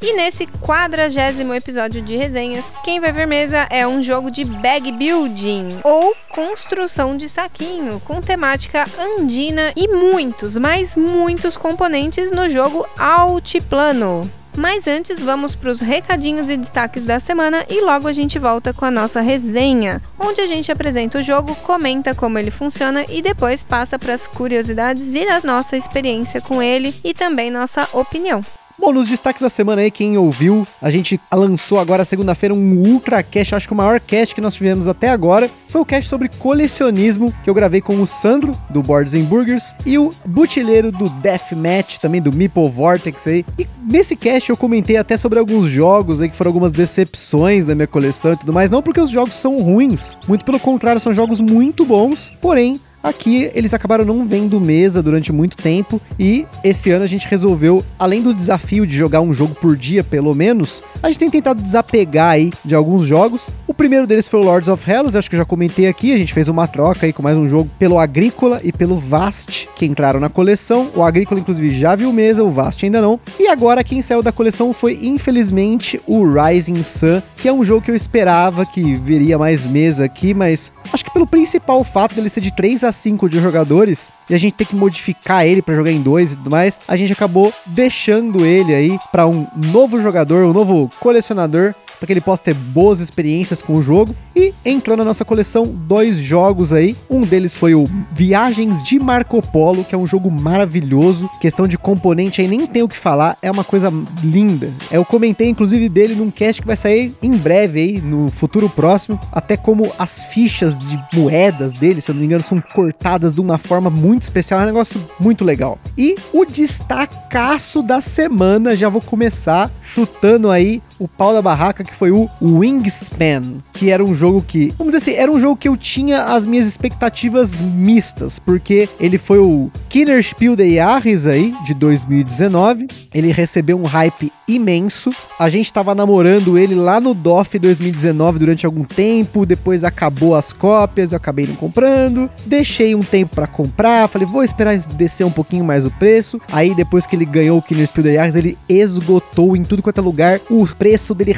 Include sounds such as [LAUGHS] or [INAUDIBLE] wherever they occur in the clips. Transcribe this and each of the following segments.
E nesse quadragésimo episódio de resenhas, quem vai ver mesa é um jogo de bag building ou construção de saquinho com temática andina e muitos, mas muitos componentes no jogo altiplano. Mas antes, vamos para os recadinhos e destaques da semana e logo a gente volta com a nossa resenha, onde a gente apresenta o jogo, comenta como ele funciona e depois passa para as curiosidades e a nossa experiência com ele e também nossa opinião. Bom, nos destaques da semana aí, quem ouviu, a gente lançou agora segunda-feira um ultra cast, acho que o maior cast que nós tivemos até agora. Foi o cast sobre colecionismo que eu gravei com o Sandro, do Boards and Burgers, e o Butileiro do Deathmatch, também do Meeple Vortex aí. E nesse cast eu comentei até sobre alguns jogos aí que foram algumas decepções da minha coleção e tudo mais. Não porque os jogos são ruins, muito pelo contrário, são jogos muito bons, porém Aqui eles acabaram não vendo mesa durante muito tempo e esse ano a gente resolveu, além do desafio de jogar um jogo por dia pelo menos, a gente tem tentado desapegar aí de alguns jogos. O primeiro deles foi o Lords of Hellas, acho que eu já comentei aqui, a gente fez uma troca aí com mais um jogo pelo Agrícola e pelo Vast, que entraram na coleção. O Agrícola inclusive já viu mesa, o Vast ainda não. E agora quem saiu da coleção foi infelizmente o Rising Sun, que é um jogo que eu esperava que viria mais mesa aqui, mas acho que pelo principal fato dele ser de 3 a 5 de jogadores e a gente ter que modificar ele para jogar em dois e tudo mais, a gente acabou deixando ele aí para um novo jogador, um novo colecionador para que ele possa ter boas experiências com o jogo. E entrou na nossa coleção dois jogos aí. Um deles foi o Viagens de Marco Polo, que é um jogo maravilhoso. Questão de componente aí nem tem o que falar, é uma coisa linda. Eu comentei inclusive dele num cast que vai sair em breve aí, no futuro próximo, até como as fichas de moedas dele, se eu não me engano, são cortadas de uma forma muito especial, é um negócio muito legal. E o destacaço da semana, já vou começar chutando aí o pau da barraca, que foi o Wingspan, que era um jogo que, vamos dizer assim, era um jogo que eu tinha as minhas expectativas mistas, porque ele foi o Kinderspiel de Jahres aí, de 2019, ele recebeu um hype imenso, a gente tava namorando ele lá no DOF 2019 durante algum tempo, depois acabou as cópias, eu acabei não comprando, deixei um tempo para comprar, falei, vou esperar descer um pouquinho mais o preço, aí depois que ele ganhou o Kinderspiel de Jahres, ele esgotou em tudo quanto é lugar, o preço dele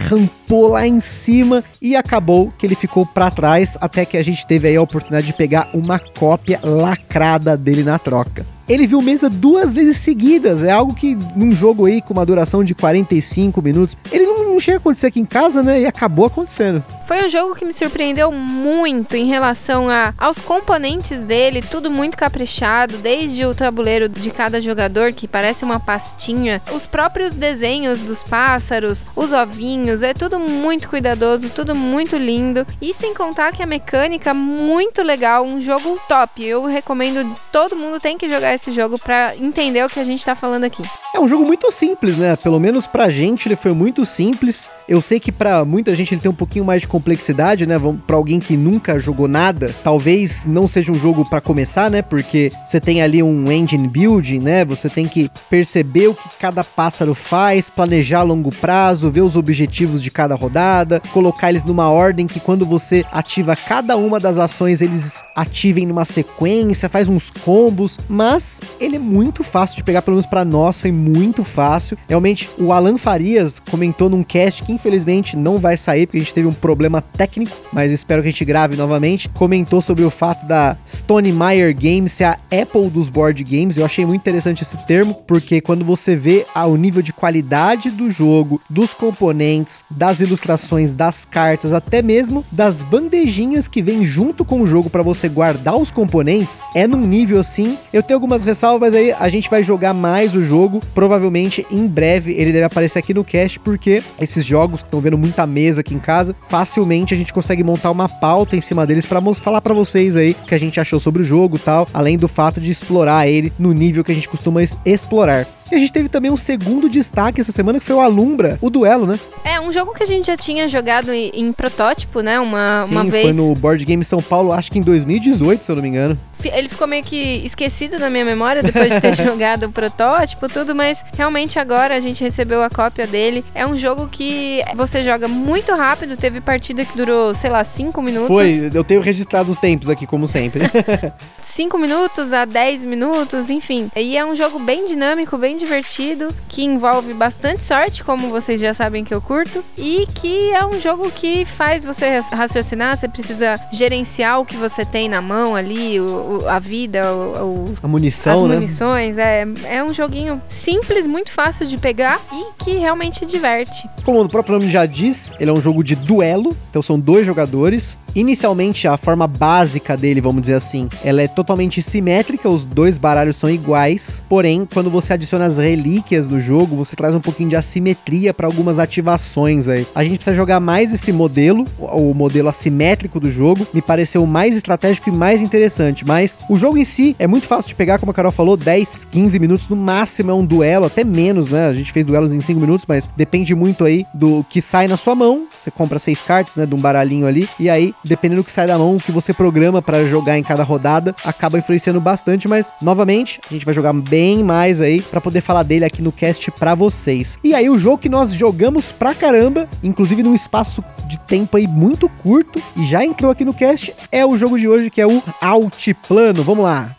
rampou lá em cima e acabou que ele ficou para trás até que a gente teve aí a oportunidade de pegar uma cópia lacrada dele na troca ele viu mesa duas vezes seguidas. É algo que num jogo aí com uma duração de 45 minutos, ele não, não chega a acontecer aqui em casa, né? E acabou acontecendo. Foi um jogo que me surpreendeu muito em relação a, aos componentes dele, tudo muito caprichado, desde o tabuleiro de cada jogador, que parece uma pastinha, os próprios desenhos dos pássaros, os ovinhos, é tudo muito cuidadoso, tudo muito lindo. E sem contar que a mecânica muito legal, um jogo top. Eu recomendo todo mundo tem que jogar esse jogo para entender o que a gente tá falando aqui. É um jogo muito simples, né? Pelo menos pra gente ele foi muito simples. Eu sei que para muita gente ele tem um pouquinho mais de complexidade, né? Para alguém que nunca jogou nada, talvez não seja um jogo para começar, né? Porque você tem ali um engine building, né? Você tem que perceber o que cada pássaro faz, planejar a longo prazo, ver os objetivos de cada rodada, colocar eles numa ordem que quando você ativa cada uma das ações, eles ativem numa sequência, faz uns combos, mas ele é muito fácil de pegar, pelo menos para nós foi muito fácil. Realmente, o Alan Farias comentou num cast que infelizmente não vai sair porque a gente teve um problema técnico, mas espero que a gente grave novamente. Comentou sobre o fato da Stone Meyer Games ser a Apple dos board games. Eu achei muito interessante esse termo, porque quando você vê o nível de qualidade do jogo, dos componentes, das ilustrações, das cartas, até mesmo das bandejinhas que vem junto com o jogo para você guardar os componentes, é num nível assim. Eu tenho algumas ressalvas aí, a gente vai jogar mais o jogo, provavelmente em breve ele deve aparecer aqui no cast, porque esses jogos jogos que estão vendo muita mesa aqui em casa, facilmente a gente consegue montar uma pauta em cima deles para falar para vocês aí o que a gente achou sobre o jogo tal, além do fato de explorar ele no nível que a gente costuma explorar. E a gente teve também um segundo destaque essa semana, que foi o Alumbra, o duelo, né? É, um jogo que a gente já tinha jogado em, em protótipo, né? Uma, Sim, uma vez. foi no Board Game São Paulo, acho que em 2018, se eu não me engano. Ele ficou meio que esquecido na minha memória depois de ter [LAUGHS] jogado o protótipo, tudo, mas realmente agora a gente recebeu a cópia dele. É um jogo que você joga muito rápido, teve partida que durou, sei lá, 5 minutos. Foi, eu tenho registrado os tempos aqui, como sempre. [LAUGHS] 5 minutos a 10 minutos, enfim. E é um jogo bem dinâmico, bem divertido, que envolve bastante sorte, como vocês já sabem que eu curto, e que é um jogo que faz você raciocinar, você precisa gerenciar o que você tem na mão ali, o, o, a vida, o, a munição, as né? munições. É, é um joguinho simples, muito fácil de pegar e que realmente diverte. Como o próprio nome já diz, ele é um jogo de duelo, então são dois jogadores. Inicialmente, a forma básica dele, vamos dizer assim, ela é totalmente simétrica, os dois baralhos são iguais. Porém, quando você adiciona as relíquias do jogo, você traz um pouquinho de assimetria para algumas ativações aí. A gente precisa jogar mais esse modelo, o modelo assimétrico do jogo, me pareceu mais estratégico e mais interessante. Mas o jogo em si é muito fácil de pegar, como a Carol falou, 10, 15 minutos no máximo é um duelo, até menos, né? A gente fez duelos em 5 minutos, mas depende muito aí do que sai na sua mão. Você compra seis cartas, né, de um baralhinho ali, e aí dependendo do que sai da mão, o que você programa para jogar em cada rodada, acaba influenciando bastante, mas novamente, a gente vai jogar bem mais aí para poder falar dele aqui no cast para vocês. E aí o jogo que nós jogamos pra caramba, inclusive num espaço de tempo aí muito curto e já entrou aqui no cast, é o jogo de hoje que é o Altiplano. Vamos lá.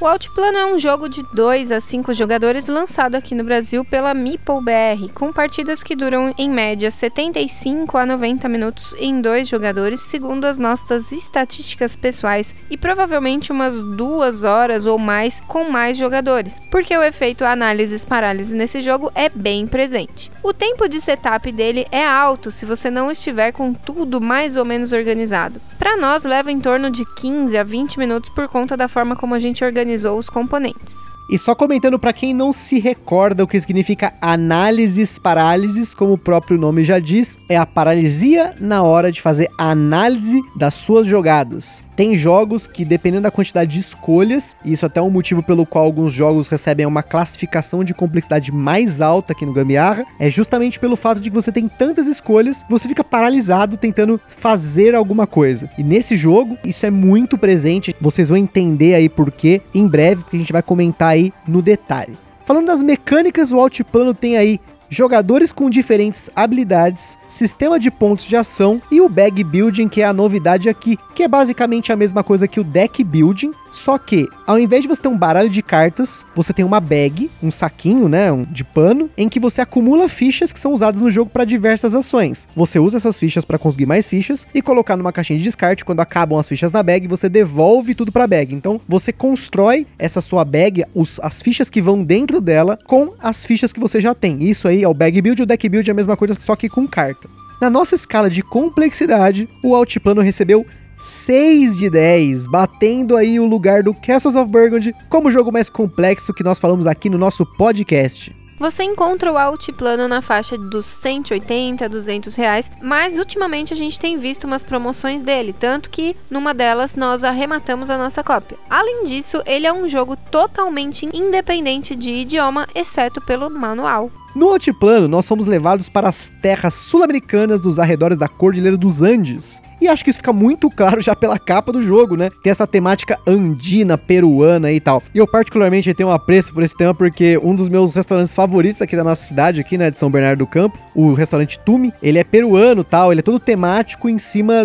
O Altiplano é um jogo de 2 a 5 jogadores lançado aqui no Brasil pela Meeple BR, com partidas que duram em média 75 a 90 minutos em dois jogadores, segundo as nossas estatísticas pessoais, e provavelmente umas duas horas ou mais com mais jogadores, porque o efeito análises-parálise nesse jogo é bem presente. O tempo de setup dele é alto se você não estiver com tudo mais ou menos organizado. Para nós, leva em torno de 15 a 20 minutos por conta da forma como a gente organiza os componentes. E só comentando para quem não se recorda o que significa análises parálises, como o próprio nome já diz, é a paralisia na hora de fazer a análise das suas jogadas. Tem jogos que, dependendo da quantidade de escolhas, e isso até é um motivo pelo qual alguns jogos recebem uma classificação de complexidade mais alta aqui no Gambiarra, é justamente pelo fato de que você tem tantas escolhas, você fica paralisado tentando fazer alguma coisa. E nesse jogo, isso é muito presente, vocês vão entender aí por quê em breve, que a gente vai comentar aí no detalhe. Falando das mecânicas, o Altiplano tem aí jogadores com diferentes habilidades, sistema de pontos de ação e o bag building, que é a novidade aqui, que é basicamente a mesma coisa que o deck building, só que, ao invés de você ter um baralho de cartas, você tem uma bag, um saquinho, né, um, de pano, em que você acumula fichas que são usadas no jogo para diversas ações. Você usa essas fichas para conseguir mais fichas e colocar numa caixinha de descarte. Quando acabam as fichas na bag, você devolve tudo para a bag. Então, você constrói essa sua bag, os, as fichas que vão dentro dela, com as fichas que você já tem. Isso aí é o bag build, o deck build é a mesma coisa, só que com carta. Na nossa escala de complexidade, o Altiplano recebeu 6 de 10, batendo aí o lugar do Castles of Burgundy como o jogo mais complexo que nós falamos aqui no nosso podcast. Você encontra o Altiplano na faixa dos 180 a 200 reais, mas ultimamente a gente tem visto umas promoções dele, tanto que numa delas nós arrematamos a nossa cópia. Além disso, ele é um jogo totalmente independente de idioma, exceto pelo manual. No Altiplano, nós somos levados para as terras sul-americanas nos arredores da Cordilheira dos Andes. E acho que isso fica muito claro já pela capa do jogo, né? Tem essa temática andina, peruana e tal. E eu particularmente tenho um apreço por esse tema porque um dos meus restaurantes favoritos aqui da nossa cidade, aqui, né, de São Bernardo do Campo, o restaurante Tumi, ele é peruano tal, ele é todo temático em cima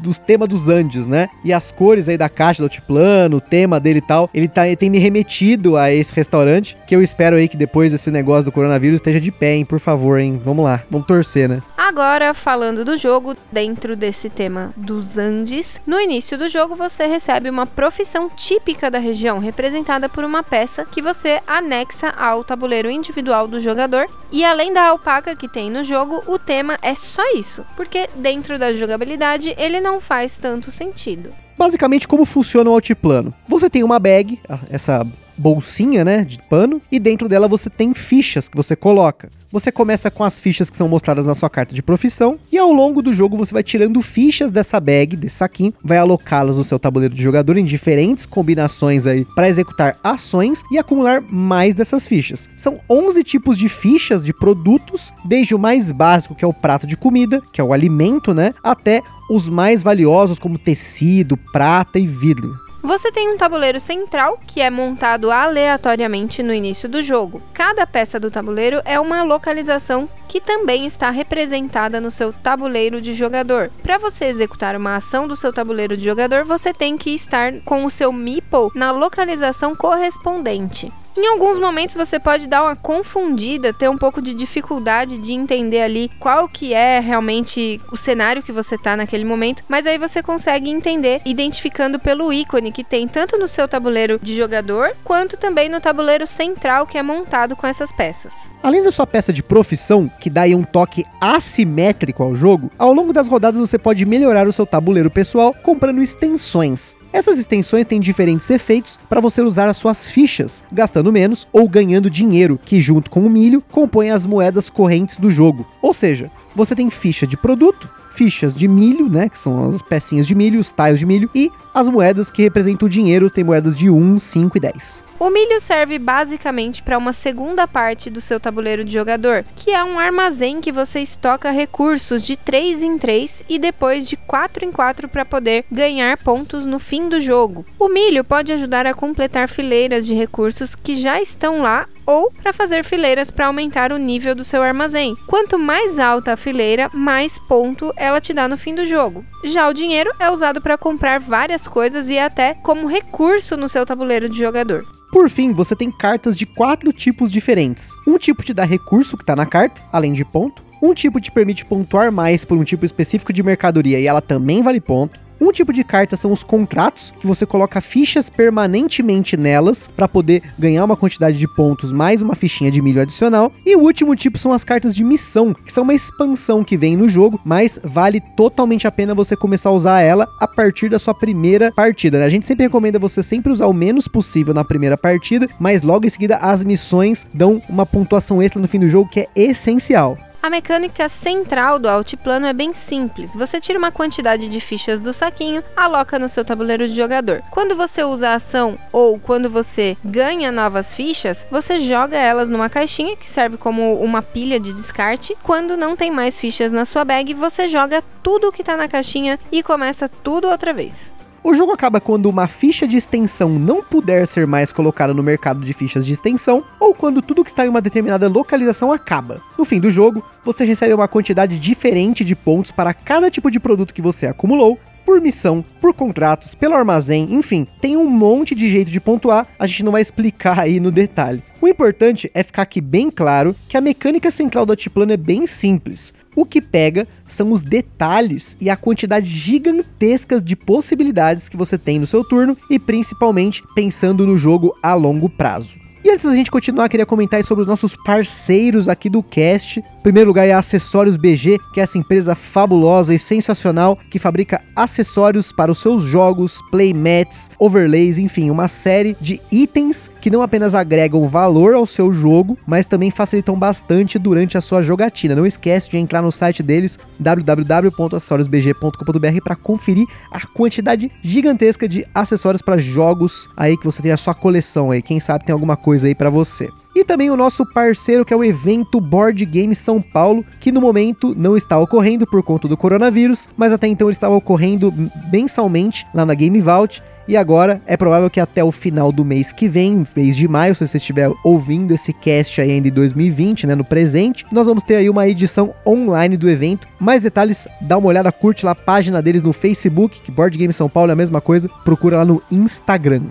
dos temas dos Andes, né? E as cores aí da caixa do altiplano, o tema dele e tal, ele, tá, ele tem me remetido a esse restaurante, que eu espero aí que depois desse negócio do coronavírus esteja de pé, hein? Por favor, hein? Vamos lá, vamos torcer, né? Agora, falando do jogo, dentro desse tema dos Andes, no início do jogo você recebe uma profissão típica da região, representada por uma peça que você anexa ao tabuleiro individual do jogador. E além da alpaca que tem no jogo, o tema é só isso, porque dentro da jogabilidade ele não faz tanto sentido. Basicamente, como funciona o altiplano? Você tem uma bag, essa bolsinha, né, de pano, e dentro dela você tem fichas que você coloca. Você começa com as fichas que são mostradas na sua carta de profissão e ao longo do jogo você vai tirando fichas dessa bag, desse saquinho, vai alocá-las no seu tabuleiro de jogador em diferentes combinações aí para executar ações e acumular mais dessas fichas. São 11 tipos de fichas de produtos, desde o mais básico que é o prato de comida, que é o alimento, né, até os mais valiosos como tecido, prata e vidro. Você tem um tabuleiro central que é montado aleatoriamente no início do jogo. Cada peça do tabuleiro é uma localização que também está representada no seu tabuleiro de jogador. Para você executar uma ação do seu tabuleiro de jogador, você tem que estar com o seu meeple na localização correspondente. Em alguns momentos você pode dar uma confundida, ter um pouco de dificuldade de entender ali qual que é realmente o cenário que você tá naquele momento, mas aí você consegue entender identificando pelo ícone que tem tanto no seu tabuleiro de jogador, quanto também no tabuleiro central que é montado com essas peças. Além da sua peça de profissão, que dá aí um toque assimétrico ao jogo, ao longo das rodadas você pode melhorar o seu tabuleiro pessoal comprando extensões. Essas extensões têm diferentes efeitos para você usar as suas fichas, gastando menos ou ganhando dinheiro, que junto com o milho compõem as moedas correntes do jogo. Ou seja, você tem ficha de produto, fichas de milho, né, que são as pecinhas de milho, os tiles de milho, e as moedas que representam o dinheiro, tem moedas de 1, 5 e 10. O milho serve basicamente para uma segunda parte do seu tabuleiro de jogador, que é um armazém que você estoca recursos de 3 em 3 e depois de 4 em 4 para poder ganhar pontos no fim do jogo. O milho pode ajudar a completar fileiras de recursos que já estão lá ou para fazer fileiras para aumentar o nível do seu armazém. Quanto mais alta a fileira, mais ponto ela te dá no fim do jogo. Já o dinheiro é usado para comprar várias coisas e até como recurso no seu tabuleiro de jogador. Por fim, você tem cartas de quatro tipos diferentes. Um tipo te dá recurso que está na carta, além de ponto. Um tipo te permite pontuar mais por um tipo específico de mercadoria e ela também vale ponto. Um tipo de carta são os contratos, que você coloca fichas permanentemente nelas para poder ganhar uma quantidade de pontos mais uma fichinha de milho adicional. E o último tipo são as cartas de missão, que são uma expansão que vem no jogo, mas vale totalmente a pena você começar a usar ela a partir da sua primeira partida. Né? A gente sempre recomenda você sempre usar o menos possível na primeira partida, mas logo em seguida as missões dão uma pontuação extra no fim do jogo que é essencial. A mecânica central do altiplano é bem simples. Você tira uma quantidade de fichas do saquinho, aloca no seu tabuleiro de jogador. Quando você usa a ação ou quando você ganha novas fichas, você joga elas numa caixinha que serve como uma pilha de descarte. Quando não tem mais fichas na sua bag, você joga tudo que está na caixinha e começa tudo outra vez. O jogo acaba quando uma ficha de extensão não puder ser mais colocada no mercado de fichas de extensão, ou quando tudo que está em uma determinada localização acaba. No fim do jogo, você recebe uma quantidade diferente de pontos para cada tipo de produto que você acumulou, por missão, por contratos, pelo armazém, enfim, tem um monte de jeito de pontuar, a gente não vai explicar aí no detalhe. O importante é ficar aqui bem claro que a mecânica central do Altiplano é bem simples. O que pega são os detalhes e a quantidade gigantesca de possibilidades que você tem no seu turno e principalmente pensando no jogo a longo prazo. E antes da gente continuar, queria comentar sobre os nossos parceiros aqui do cast. Em primeiro lugar é a Acessórios BG, que é essa empresa fabulosa e sensacional que fabrica acessórios para os seus jogos, playmats, overlays, enfim, uma série de itens que não apenas agregam valor ao seu jogo, mas também facilitam bastante durante a sua jogatina. Não esquece de entrar no site deles www.acessoriosbg.com.br para conferir a quantidade gigantesca de acessórios para jogos aí que você tem a sua coleção aí. Quem sabe tem alguma coisa coisa aí para você. E também o nosso parceiro que é o evento Board Game São Paulo, que no momento não está ocorrendo por conta do coronavírus, mas até então ele estava ocorrendo mensalmente lá na Game Vault. E agora é provável que até o final do mês que vem, mês de maio, se você estiver ouvindo esse cast ainda em 2020, né, no presente, nós vamos ter aí uma edição online do evento. Mais detalhes, dá uma olhada, curte lá a página deles no Facebook, que Board Game São Paulo é a mesma coisa, procura lá no Instagram.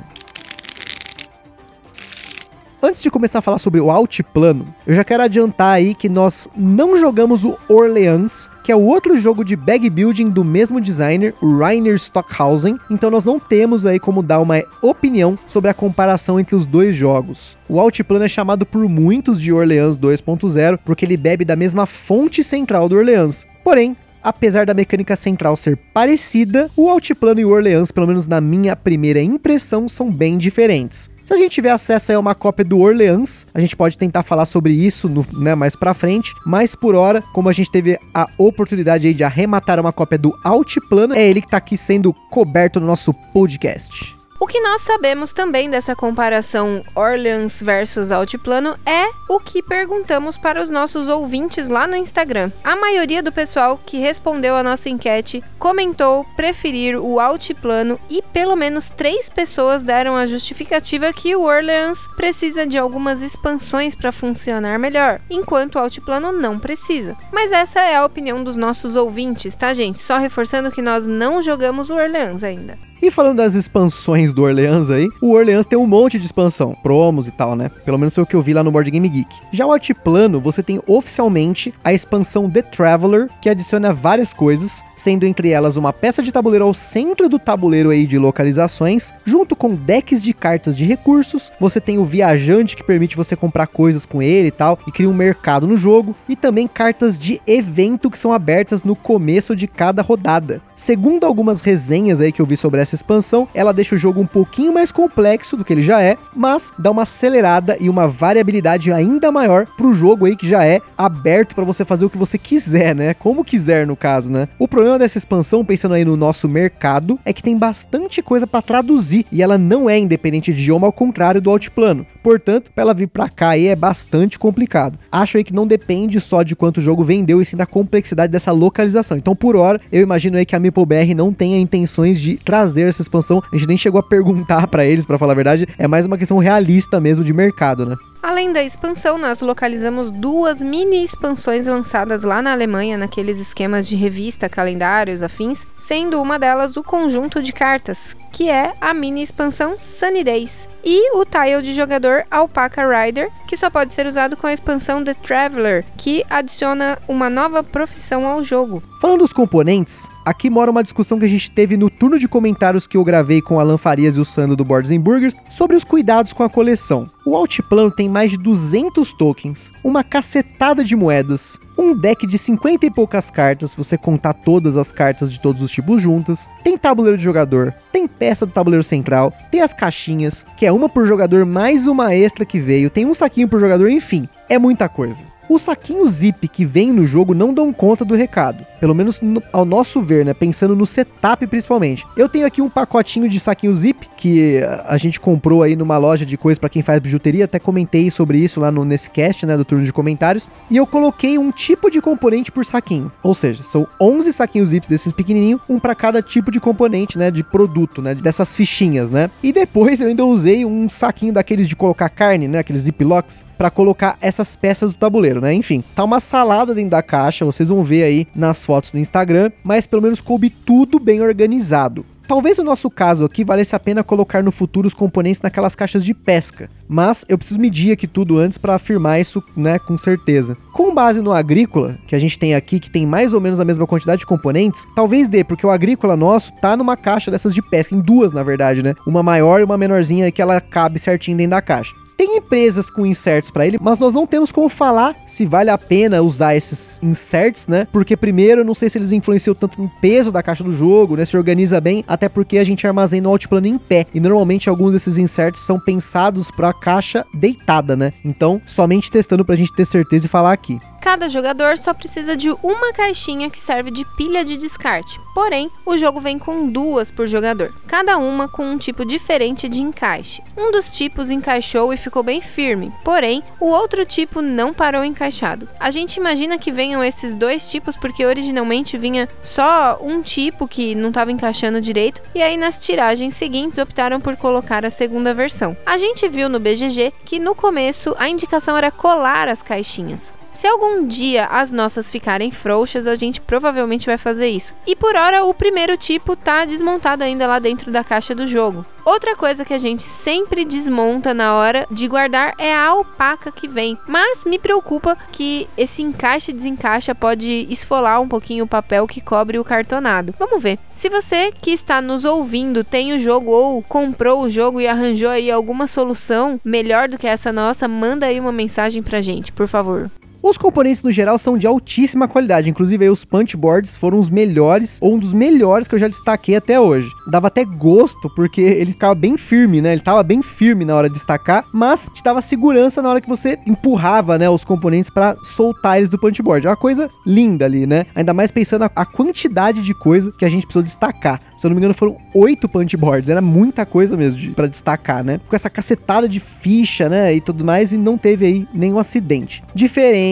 Antes de começar a falar sobre o Altiplano, eu já quero adiantar aí que nós não jogamos o Orleans, que é o outro jogo de bag building do mesmo designer, o Rainer Stockhausen, então nós não temos aí como dar uma opinião sobre a comparação entre os dois jogos. O Altiplano é chamado por muitos de Orleans 2.0 porque ele bebe da mesma fonte central do Orleans. Porém, apesar da mecânica central ser parecida, o Altiplano e o Orleans, pelo menos na minha primeira impressão, são bem diferentes. Se a gente tiver acesso a uma cópia do Orleans, a gente pode tentar falar sobre isso no, né, mais pra frente, mas por hora, como a gente teve a oportunidade aí de arrematar uma cópia do Altiplano, é ele que tá aqui sendo coberto no nosso podcast. O que nós sabemos também dessa comparação Orleans versus Altiplano é o que perguntamos para os nossos ouvintes lá no Instagram. A maioria do pessoal que respondeu a nossa enquete comentou preferir o Altiplano e pelo menos três pessoas deram a justificativa que o Orleans precisa de algumas expansões para funcionar melhor, enquanto o Altiplano não precisa. Mas essa é a opinião dos nossos ouvintes, tá, gente? Só reforçando que nós não jogamos o Orleans ainda. E falando das expansões do Orleans aí, o Orleans tem um monte de expansão, promos e tal, né? Pelo menos foi o que eu vi lá no Board Game Geek. Já o Altiplano, você tem oficialmente a expansão The Traveler, que adiciona várias coisas, sendo entre elas uma peça de tabuleiro ao centro do tabuleiro aí de localizações, junto com decks de cartas de recursos. Você tem o Viajante, que permite você comprar coisas com ele e tal, e cria um mercado no jogo, e também cartas de evento que são abertas no começo de cada rodada. Segundo algumas resenhas aí que eu vi sobre essa essa expansão, ela deixa o jogo um pouquinho mais complexo do que ele já é, mas dá uma acelerada e uma variabilidade ainda maior pro jogo aí que já é aberto para você fazer o que você quiser, né? Como quiser no caso, né? O problema dessa expansão, pensando aí no nosso mercado, é que tem bastante coisa para traduzir e ela não é independente de idioma ao contrário do Altiplano. Portanto, para ela vir para cá aí é bastante complicado. Acho aí que não depende só de quanto o jogo vendeu e sim da complexidade dessa localização. Então, por hora, eu imagino aí que a MapleBR não tenha intenções de trazer fazer essa expansão. A gente nem chegou a perguntar para eles, para falar a verdade. É mais uma questão realista mesmo de mercado, né? Além da expansão, nós localizamos duas mini expansões lançadas lá na Alemanha, naqueles esquemas de revista, calendários, afins, sendo uma delas o conjunto de cartas, que é a mini expansão Sunny Days, e o tile de jogador Alpaca Rider, que só pode ser usado com a expansão The Traveler, que adiciona uma nova profissão ao jogo. Falando dos componentes, aqui mora uma discussão que a gente teve no turno de comentários que eu gravei com Alan Farias e o Sandro do Boards Burgers sobre os cuidados com a coleção. O Altiplano tem mais de 200 tokens, uma cacetada de moedas, um deck de 50 e poucas cartas, se você contar todas as cartas de todos os tipos juntas, tem tabuleiro de jogador, tem peça do tabuleiro central, tem as caixinhas, que é uma por jogador mais uma extra que veio, tem um saquinho por jogador, enfim, é muita coisa. Os saquinhos zip que vem no jogo não dão conta do recado. Pelo menos no, ao nosso ver, né? Pensando no setup principalmente. Eu tenho aqui um pacotinho de saquinho zip que a gente comprou aí numa loja de coisas para quem faz bijuteria. Até comentei sobre isso lá no, nesse cast, né? Do turno de comentários. E eu coloquei um tipo de componente por saquinho. Ou seja, são 11 saquinhos zip desses pequenininhos, um para cada tipo de componente, né? De produto, né? Dessas fichinhas, né? E depois eu ainda usei um saquinho daqueles de colocar carne, né? Aqueles ziplocs, para colocar essas peças do tabuleiro né? Enfim, tá uma salada dentro da caixa, vocês vão ver aí nas fotos no Instagram, mas pelo menos coube tudo bem organizado. Talvez no nosso caso aqui valesse a pena colocar no futuro os componentes naquelas caixas de pesca, mas eu preciso medir aqui tudo antes para afirmar isso, né, com certeza. Com base no agrícola, que a gente tem aqui, que tem mais ou menos a mesma quantidade de componentes, talvez dê, porque o agrícola nosso tá numa caixa dessas de pesca, em duas na verdade, né? Uma maior e uma menorzinha que ela cabe certinho dentro da caixa. Tem empresas com inserts para ele, mas nós não temos como falar se vale a pena usar esses inserts, né? Porque primeiro, eu não sei se eles influenciam tanto no peso da caixa do jogo, né? Se organiza bem, até porque a gente armazena o altiplano em pé. E normalmente alguns desses inserts são pensados para a caixa deitada, né? Então, somente testando pra gente ter certeza e falar aqui. Cada jogador só precisa de uma caixinha que serve de pilha de descarte. Porém, o jogo vem com duas por jogador, cada uma com um tipo diferente de encaixe. Um dos tipos encaixou e ficou bem firme, porém, o outro tipo não parou encaixado. A gente imagina que venham esses dois tipos porque originalmente vinha só um tipo que não estava encaixando direito, e aí nas tiragens seguintes optaram por colocar a segunda versão. A gente viu no BGG que no começo a indicação era colar as caixinhas. Se algum dia as nossas ficarem frouxas, a gente provavelmente vai fazer isso. E por hora, o primeiro tipo tá desmontado ainda lá dentro da caixa do jogo. Outra coisa que a gente sempre desmonta na hora de guardar é a alpaca que vem. Mas me preocupa que esse encaixe e desencaixa pode esfolar um pouquinho o papel que cobre o cartonado. Vamos ver. Se você que está nos ouvindo tem o jogo ou comprou o jogo e arranjou aí alguma solução melhor do que essa nossa, manda aí uma mensagem pra gente, por favor. Os componentes no geral são de altíssima qualidade, inclusive aí, os punch boards foram os melhores, ou um dos melhores que eu já destaquei até hoje. Dava até gosto, porque ele ficava bem firme, né? Ele tava bem firme na hora de destacar, mas te dava segurança na hora que você empurrava, né, os componentes para soltar eles do punch board. É uma coisa linda ali, né? Ainda mais pensando a, a quantidade de coisa que a gente precisou destacar. Se eu não me engano, foram oito punch boards, era muita coisa mesmo de, para destacar, né? Com essa cacetada de ficha, né, e tudo mais, e não teve aí nenhum acidente. Diferente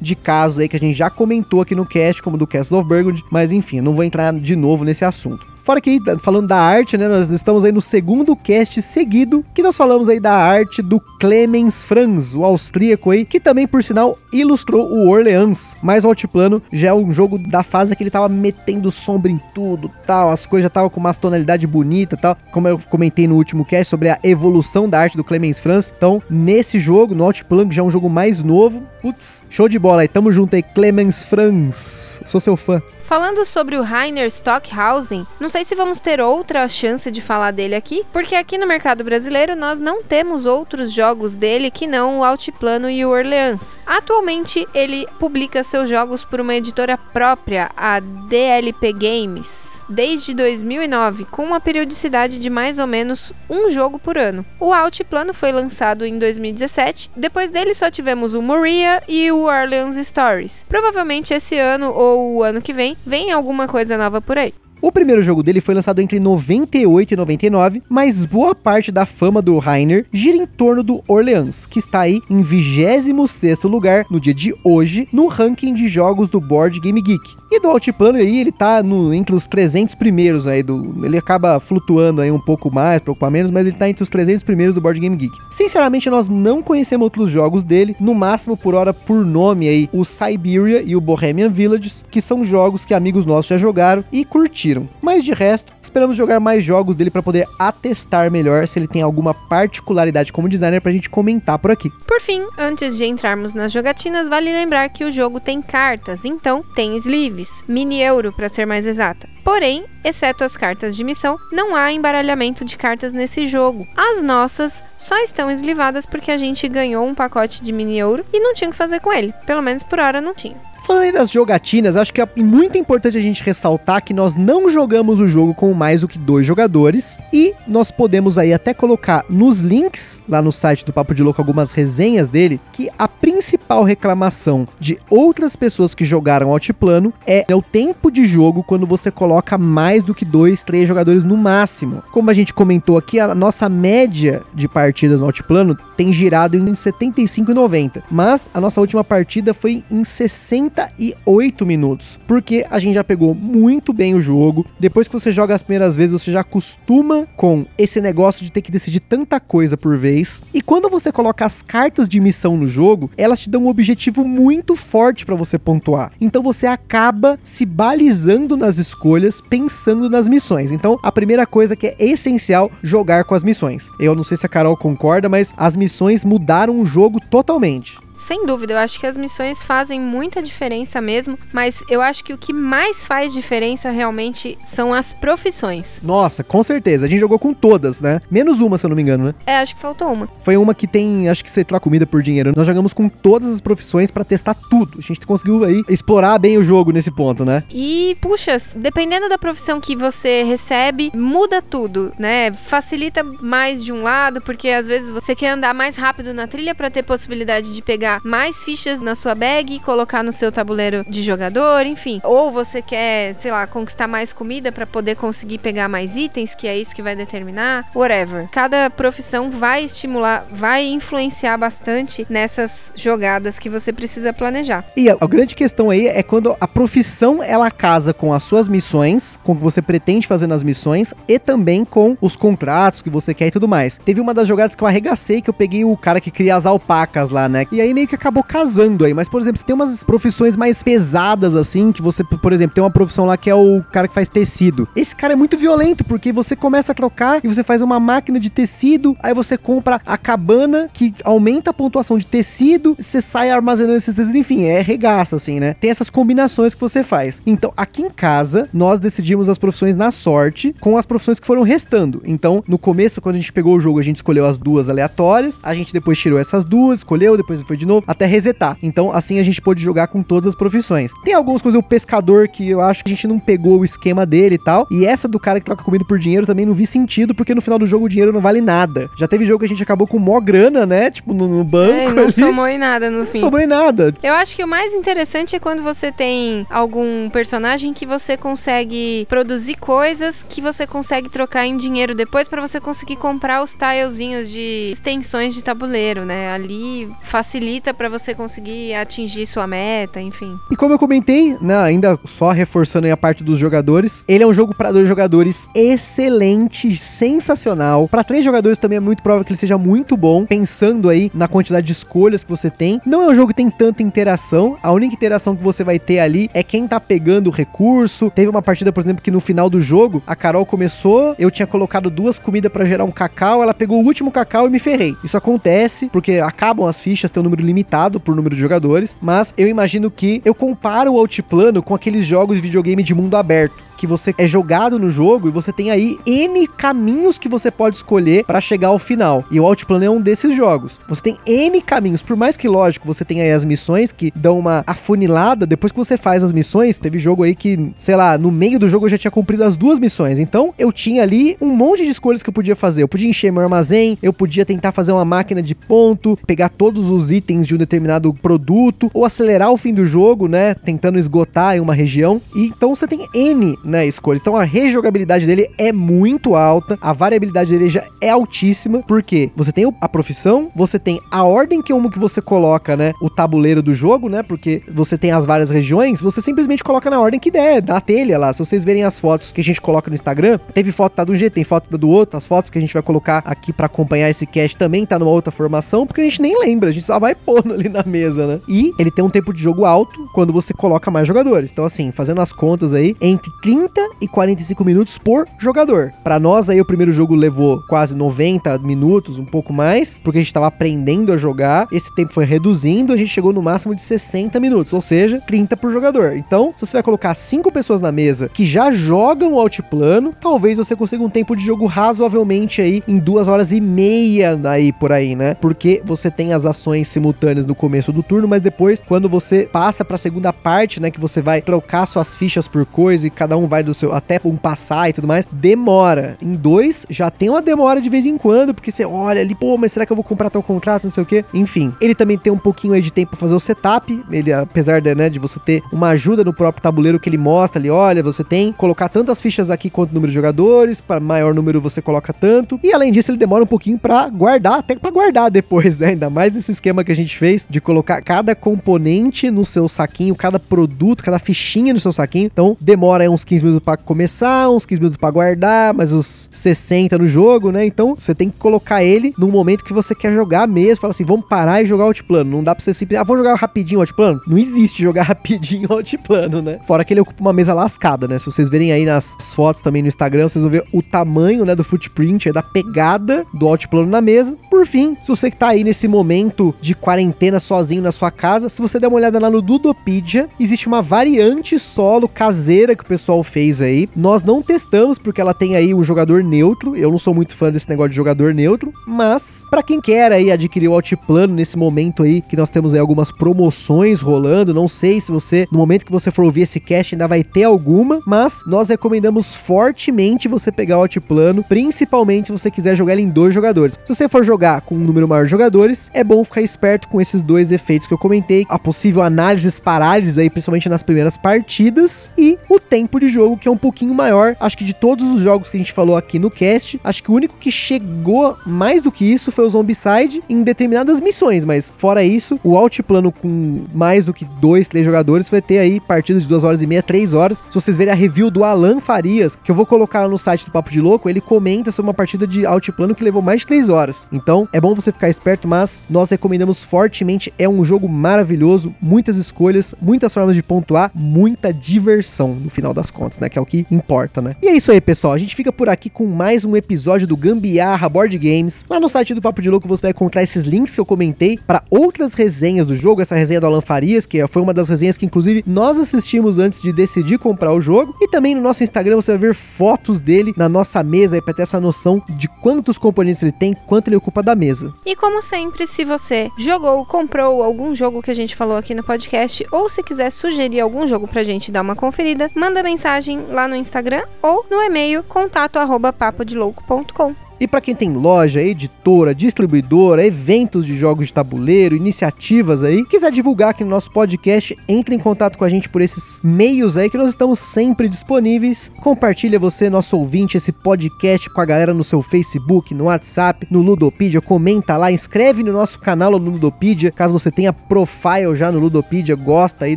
de casos aí que a gente já comentou aqui no cast, como do Castle of Burgundy, mas enfim, não vou entrar de novo nesse assunto. Fora que, falando da arte, né, nós estamos aí no segundo cast seguido, que nós falamos aí da arte do Clemens Franz, o austríaco aí, que também, por sinal, ilustrou o Orleans. Mas o Altiplano já é um jogo da fase que ele tava metendo sombra em tudo, tal, as coisas já estavam com uma tonalidade bonita, tal, como eu comentei no último cast sobre a evolução da arte do Clemens Franz. Então, nesse jogo, no Altiplano, que já é um jogo mais novo, putz, show de bola aí, tamo junto aí, Clemens Franz, sou seu fã. Falando sobre o Rainer Stockhausen, não sei se vamos ter outra chance de falar dele aqui, porque aqui no mercado brasileiro nós não temos outros jogos dele que não o Altiplano e o Orleans. Atualmente ele publica seus jogos por uma editora própria, a DLP Games desde 2009, com uma periodicidade de mais ou menos um jogo por ano. O Altiplano foi lançado em 2017, depois dele só tivemos o Moria e o Orleans Stories. Provavelmente esse ano ou o ano que vem, vem alguma coisa nova por aí. O primeiro jogo dele foi lançado entre 98 e 99, mas boa parte da fama do Rainer gira em torno do Orleans, que está aí em 26º lugar no dia de hoje no ranking de jogos do Board Game Geek. E do Altiplano aí, ele tá no, entre os 300 primeiros aí do... Ele acaba flutuando aí um pouco mais, um pouco menos, mas ele tá entre os 300 primeiros do Board Game Geek. Sinceramente, nós não conhecemos outros jogos dele, no máximo por hora por nome aí, o Siberia e o Bohemian Villages, que são jogos que amigos nossos já jogaram e curtiram. Mas de resto, esperamos jogar mais jogos dele para poder atestar melhor se ele tem alguma particularidade como designer pra gente comentar por aqui. Por fim, antes de entrarmos nas jogatinas, vale lembrar que o jogo tem cartas, então tem sleeve mini euro para ser mais exata. Porém, exceto as cartas de missão, não há embaralhamento de cartas nesse jogo. As nossas só estão eslivadas porque a gente ganhou um pacote de mini euro e não tinha o que fazer com ele. Pelo menos por hora não tinha. Falando aí das jogatinas, acho que é muito importante a gente ressaltar que nós não jogamos o jogo com mais do que dois jogadores e nós podemos aí até colocar nos links lá no site do Papo de Louco algumas resenhas dele que a principal reclamação de outras pessoas que jogaram Altiplano é o tempo de jogo quando você coloca mais do que dois, três jogadores no máximo. Como a gente comentou aqui, a nossa média de partidas no Altiplano tem girado em 75 e 90, mas a nossa última partida foi em 60 38 minutos, porque a gente já pegou muito bem o jogo. Depois que você joga as primeiras vezes, você já acostuma com esse negócio de ter que decidir tanta coisa por vez. E quando você coloca as cartas de missão no jogo, elas te dão um objetivo muito forte para você pontuar. Então você acaba se balizando nas escolhas, pensando nas missões. Então a primeira coisa que é essencial jogar com as missões. Eu não sei se a Carol concorda, mas as missões mudaram o jogo totalmente. Sem dúvida, eu acho que as missões fazem muita diferença mesmo, mas eu acho que o que mais faz diferença realmente são as profissões. Nossa, com certeza. A gente jogou com todas, né? Menos uma, se eu não me engano, né? É, acho que faltou uma. Foi uma que tem, acho que você troca comida por dinheiro. Nós jogamos com todas as profissões para testar tudo. A gente conseguiu aí explorar bem o jogo nesse ponto, né? E, puxa, dependendo da profissão que você recebe, muda tudo, né? Facilita mais de um lado, porque às vezes você quer andar mais rápido na trilha para ter possibilidade de pegar mais fichas na sua bag colocar no seu tabuleiro de jogador, enfim. Ou você quer, sei lá, conquistar mais comida para poder conseguir pegar mais itens, que é isso que vai determinar, whatever. Cada profissão vai estimular, vai influenciar bastante nessas jogadas que você precisa planejar. E a, a grande questão aí é quando a profissão ela casa com as suas missões, com o que você pretende fazer nas missões e também com os contratos que você quer e tudo mais. Teve uma das jogadas que eu arregacei que eu peguei o cara que cria as alpacas lá, né? E aí meio que acabou casando aí. Mas, por exemplo, tem umas profissões mais pesadas, assim, que você, por exemplo, tem uma profissão lá que é o cara que faz tecido. Esse cara é muito violento, porque você começa a trocar e você faz uma máquina de tecido, aí você compra a cabana que aumenta a pontuação de tecido, você sai armazenando esses tecidos, enfim, é regaço, assim, né? Tem essas combinações que você faz. Então, aqui em casa, nós decidimos as profissões na sorte com as profissões que foram restando. Então, no começo, quando a gente pegou o jogo, a gente escolheu as duas aleatórias, a gente depois tirou essas duas, escolheu, depois foi de novo, até resetar. Então, assim a gente pôde jogar com todas as profissões. Tem algumas coisas, o pescador, que eu acho que a gente não pegou o esquema dele e tal. E essa do cara que troca comida por dinheiro também não vi sentido, porque no final do jogo o dinheiro não vale nada. Já teve jogo que a gente acabou com mó grana, né? Tipo, no, no banco. É, não ali. somou em nada no fim. Não sobrou em nada. Eu acho que o mais interessante é quando você tem algum personagem que você consegue produzir coisas que você consegue trocar em dinheiro depois pra você conseguir comprar os tilezinhos de extensões de tabuleiro, né? Ali facilita pra você conseguir atingir sua meta, enfim. E como eu comentei, né, ainda só reforçando a parte dos jogadores, ele é um jogo para dois jogadores excelente, sensacional. Para três jogadores também é muito provável que ele seja muito bom, pensando aí na quantidade de escolhas que você tem. Não é um jogo que tem tanta interação. A única interação que você vai ter ali é quem tá pegando o recurso. Teve uma partida, por exemplo, que no final do jogo, a Carol começou, eu tinha colocado duas comidas para gerar um cacau, ela pegou o último cacau e me ferrei. Isso acontece porque acabam as fichas, tem um número limitado por número de jogadores, mas eu imagino que eu comparo o Altiplano com aqueles jogos de videogame de mundo aberto que você é jogado no jogo e você tem aí N caminhos que você pode escolher para chegar ao final. E o Outplano é um desses jogos. Você tem N caminhos, por mais que lógico, você tem aí as missões que dão uma afunilada, depois que você faz as missões, teve jogo aí que, sei lá, no meio do jogo eu já tinha cumprido as duas missões. Então, eu tinha ali um monte de escolhas que eu podia fazer. Eu podia encher meu armazém, eu podia tentar fazer uma máquina de ponto, pegar todos os itens de um determinado produto ou acelerar o fim do jogo, né, tentando esgotar em uma região. E então você tem N né, escolhas. Então a rejogabilidade dele é muito alta, a variabilidade dele já é altíssima, porque você tem a profissão, você tem a ordem que como que você coloca, né, o tabuleiro do jogo, né, porque você tem as várias regiões, você simplesmente coloca na ordem que der, da telha lá. Se vocês verem as fotos que a gente coloca no Instagram, teve foto tá do jeito, tem foto tá do outro, as fotos que a gente vai colocar aqui para acompanhar esse cast também tá numa outra formação, porque a gente nem lembra, a gente só vai pondo [LAUGHS] ali na mesa, né? E ele tem um tempo de jogo alto quando você coloca mais jogadores. Então assim, fazendo as contas aí, entre 30 e 45 minutos por jogador. Para nós aí o primeiro jogo levou quase 90 minutos, um pouco mais, porque a gente tava aprendendo a jogar. Esse tempo foi reduzindo, a gente chegou no máximo de 60 minutos, ou seja, 30 por jogador. Então, se você vai colocar cinco pessoas na mesa que já jogam o altiplano, talvez você consiga um tempo de jogo razoavelmente aí em duas horas e meia aí por aí, né? Porque você tem as ações simultâneas no começo do turno, mas depois, quando você passa para a segunda parte, né, que você vai trocar suas fichas por coisa e cada um vai do seu até um passar e tudo mais, demora. Em dois já tem uma demora de vez em quando, porque você olha ali, pô, mas será que eu vou comprar tal contrato, não sei o que. Enfim, ele também tem um pouquinho aí de tempo para fazer o setup. Ele, apesar de, né, de você ter uma ajuda no próprio tabuleiro que ele mostra ali, olha, você tem colocar tantas fichas aqui quanto o número de jogadores, para maior número você coloca tanto. E além disso, ele demora um pouquinho para guardar, até para guardar depois, né? Ainda mais esse esquema que a gente fez de colocar cada componente no seu saquinho, cada produto, cada fichinha no seu saquinho. Então, demora aí uns 15 minutos para começar, uns 15 minutos para guardar, mais uns 60 no jogo, né? Então, você tem que colocar ele num momento que você quer jogar mesmo. Fala assim, vamos parar e jogar Outplano. Não dá pra você simplesmente, ah, vamos jogar rapidinho Outplano? Não existe jogar [LAUGHS] rapidinho Outplano, né? Fora que ele ocupa uma mesa lascada, né? Se vocês verem aí nas fotos também no Instagram, vocês vão ver o tamanho, né, do footprint, é da pegada do Outplano na mesa. Por fim, se você que tá aí nesse momento de quarentena sozinho na sua casa, se você der uma olhada lá no Dudopedia, existe uma variante solo caseira que o pessoal fez aí. Nós não testamos porque ela tem aí um jogador neutro. Eu não sou muito fã desse negócio de jogador neutro, mas para quem quer aí adquirir o Altiplano nesse momento aí que nós temos aí algumas promoções rolando, não sei se você no momento que você for ouvir esse cast ainda vai ter alguma, mas nós recomendamos fortemente você pegar o Altiplano, principalmente se você quiser jogar ele em dois jogadores. Se você for jogar com um número maior de jogadores, é bom ficar esperto com esses dois efeitos que eu comentei, a possível análise parálise aí, principalmente nas primeiras partidas e o tempo de jogo que é um pouquinho maior. Acho que de todos os jogos que a gente falou aqui no cast, acho que o único que chegou mais do que isso foi o Zombicide em determinadas missões, mas fora isso, o Altiplano com mais do que dois, três jogadores vai ter aí partidas de duas horas e meia, três horas. Se vocês verem a review do Alan Farias, que eu vou colocar lá no site do Papo de Louco, ele comenta sobre uma partida de Altiplano que levou mais de três horas. Então, é bom você ficar esperto, mas nós recomendamos fortemente. É um jogo maravilhoso, muitas escolhas, muitas formas de pontuar, muita diversão no final das contas. Né? Que é o que importa, né? E é isso aí, pessoal. A gente fica por aqui com mais um episódio do Gambiarra Board Games. Lá no site do Papo de Louco você vai encontrar esses links que eu comentei para outras resenhas do jogo. Essa resenha do Alan Farias, que foi uma das resenhas que, inclusive, nós assistimos antes de decidir comprar o jogo. E também no nosso Instagram você vai ver fotos dele na nossa mesa pra ter essa noção de quantos componentes ele tem, quanto ele ocupa da mesa. E como sempre, se você jogou, comprou algum jogo que a gente falou aqui no podcast, ou se quiser sugerir algum jogo pra gente dar uma conferida, manda mensagem lá no Instagram ou no e-mail contato@papodelouco.com. E para quem tem loja, editora, distribuidora, eventos de jogos de tabuleiro, iniciativas aí, quiser divulgar aqui no nosso podcast, entre em contato com a gente por esses meios aí que nós estamos sempre disponíveis. Compartilha você, nosso ouvinte, esse podcast com a galera no seu Facebook, no WhatsApp, no Ludopedia, comenta lá, inscreve no nosso canal no Ludopedia, caso você tenha profile já no Ludopedia, gosta aí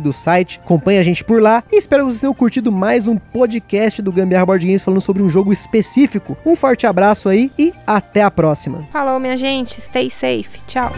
do site, acompanha a gente por lá e espero que vocês tenham curtido mais um podcast do Gambiarra Board Games falando sobre um jogo específico. Um forte abraço aí e até a próxima. Falou, minha gente. Stay safe. Tchau.